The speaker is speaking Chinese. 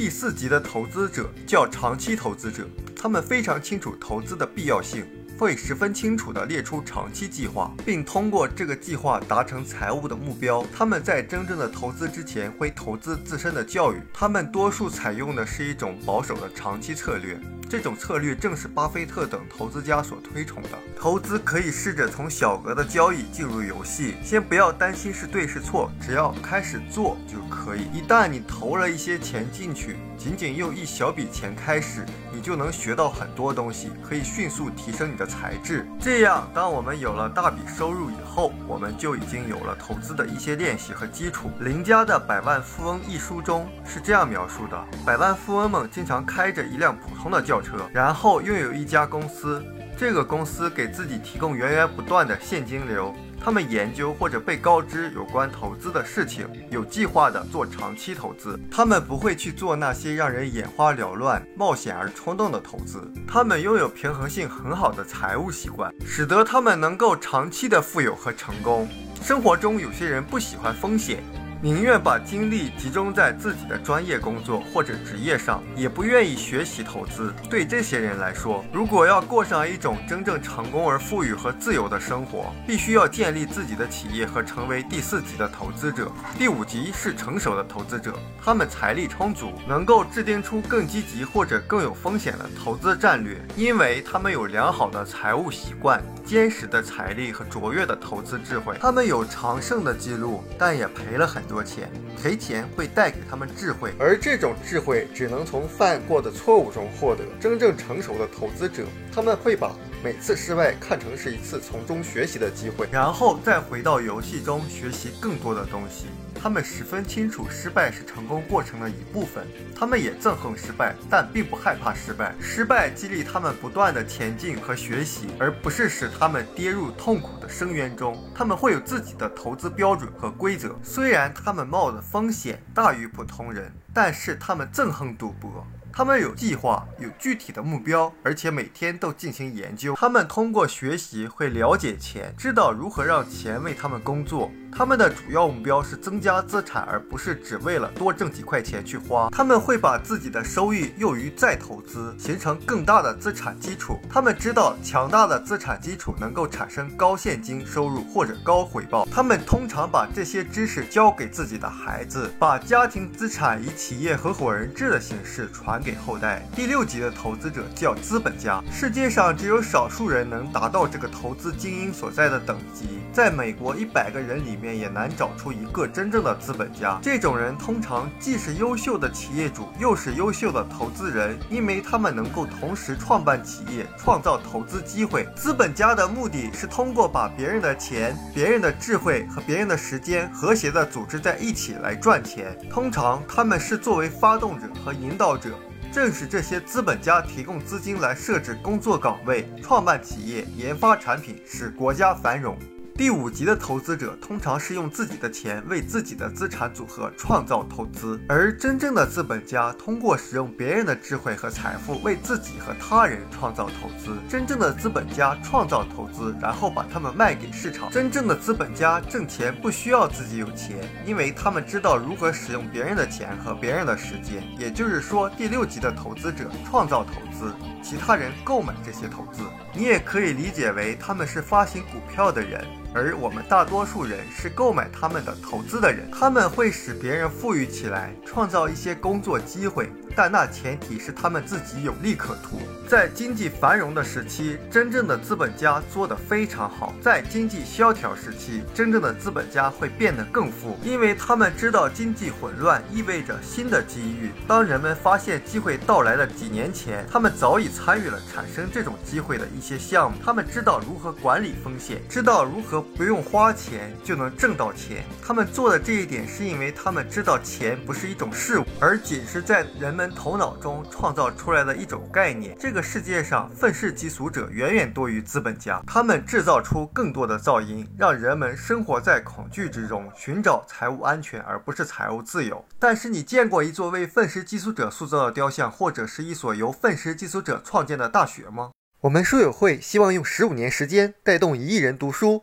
第四级的投资者叫长期投资者，他们非常清楚投资的必要性。会十分清楚地列出长期计划，并通过这个计划达成财务的目标。他们在真正的投资之前会投资自身的教育。他们多数采用的是一种保守的长期策略。这种策略正是巴菲特等投资家所推崇的。投资可以试着从小额的交易进入游戏，先不要担心是对是错，只要开始做就可以。一旦你投了一些钱进去，仅仅用一小笔钱开始，你就能学到很多东西，可以迅速提升你的才智。这样，当我们有了大笔收入以后，我们就已经有了投资的一些练习和基础。林家的《百万富翁》一书中是这样描述的：百万富翁们经常开着一辆普通的轿车，然后拥有一家公司，这个公司给自己提供源源不断的现金流。他们研究或者被告知有关投资的事情，有计划地做长期投资。他们不会去做那些让人眼花缭乱、冒险而冲动的投资。他们拥有平衡性很好的财务习惯，使得他们能够长期的富有和成功。生活中有些人不喜欢风险。宁愿把精力集中在自己的专业工作或者职业上，也不愿意学习投资。对这些人来说，如果要过上一种真正成功而富裕和自由的生活，必须要建立自己的企业和成为第四级的投资者。第五级是成熟的投资者，他们财力充足，能够制定出更积极或者更有风险的投资战略，因为他们有良好的财务习惯、坚实的财力和卓越的投资智慧。他们有长胜的记录，但也赔了很。多钱赔钱会带给他们智慧，而这种智慧只能从犯过的错误中获得。真正成熟的投资者，他们会把每次失败看成是一次从中学习的机会，然后再回到游戏中学习更多的东西。他们十分清楚失败是成功过程的一部分，他们也憎恨失败，但并不害怕失败。失败激励他们不断的前进和学习，而不是使他们跌入痛苦的深渊中。他们会有自己的投资标准和规则，虽然他们冒的风险大于普通人，但是他们憎恨赌博。他们有计划，有具体的目标，而且每天都进行研究。他们通过学习会了解钱，知道如何让钱为他们工作。他们的主要目标是增加资产，而不是只为了多挣几块钱去花。他们会把自己的收益用于再投资，形成更大的资产基础。他们知道强大的资产基础能够产生高现金收入或者高回报。他们通常把这些知识教给自己的孩子，把家庭资产以企业合伙人制的形式传给后代。第六级的投资者叫资本家。世界上只有少数人能达到这个投资精英所在的等级。在美国，一百个人里。面也难找出一个真正的资本家。这种人通常既是优秀的企业主，又是优秀的投资人，因为他们能够同时创办企业，创造投资机会。资本家的目的是通过把别人的钱、别人的智慧和别人的时间和谐地组织在一起来赚钱。通常他们是作为发动者和引导者。正是这些资本家提供资金来设置工作岗位、创办企业、研发产品，使国家繁荣。第五级的投资者通常是用自己的钱为自己的资产组合创造投资，而真正的资本家通过使用别人的智慧和财富为自己和他人创造投资。真正的资本家创造投资，然后把它们卖给市场。真正的资本家挣钱不需要自己有钱，因为他们知道如何使用别人的钱和别人的时间。也就是说，第六级的投资者创造投资，其他人购买这些投资。你也可以理解为他们是发行股票的人。而我们大多数人是购买他们的投资的人，他们会使别人富裕起来，创造一些工作机会。但那前提是他们自己有利可图。在经济繁荣的时期，真正的资本家做得非常好；在经济萧条时期，真正的资本家会变得更富，因为他们知道经济混乱意味着新的机遇。当人们发现机会到来的几年前，他们早已参与了产生这种机会的一些项目。他们知道如何管理风险，知道如何不用花钱就能挣到钱。他们做的这一点，是因为他们知道钱不是一种事物，而仅是在人们。头脑中创造出来的一种概念。这个世界上愤世嫉俗者远远多于资本家，他们制造出更多的噪音，让人们生活在恐惧之中，寻找财务安全而不是财务自由。但是你见过一座为愤世嫉俗者塑造的雕像，或者是一所由愤世嫉俗者创建的大学吗？我们书友会希望用十五年时间带动一亿人读书，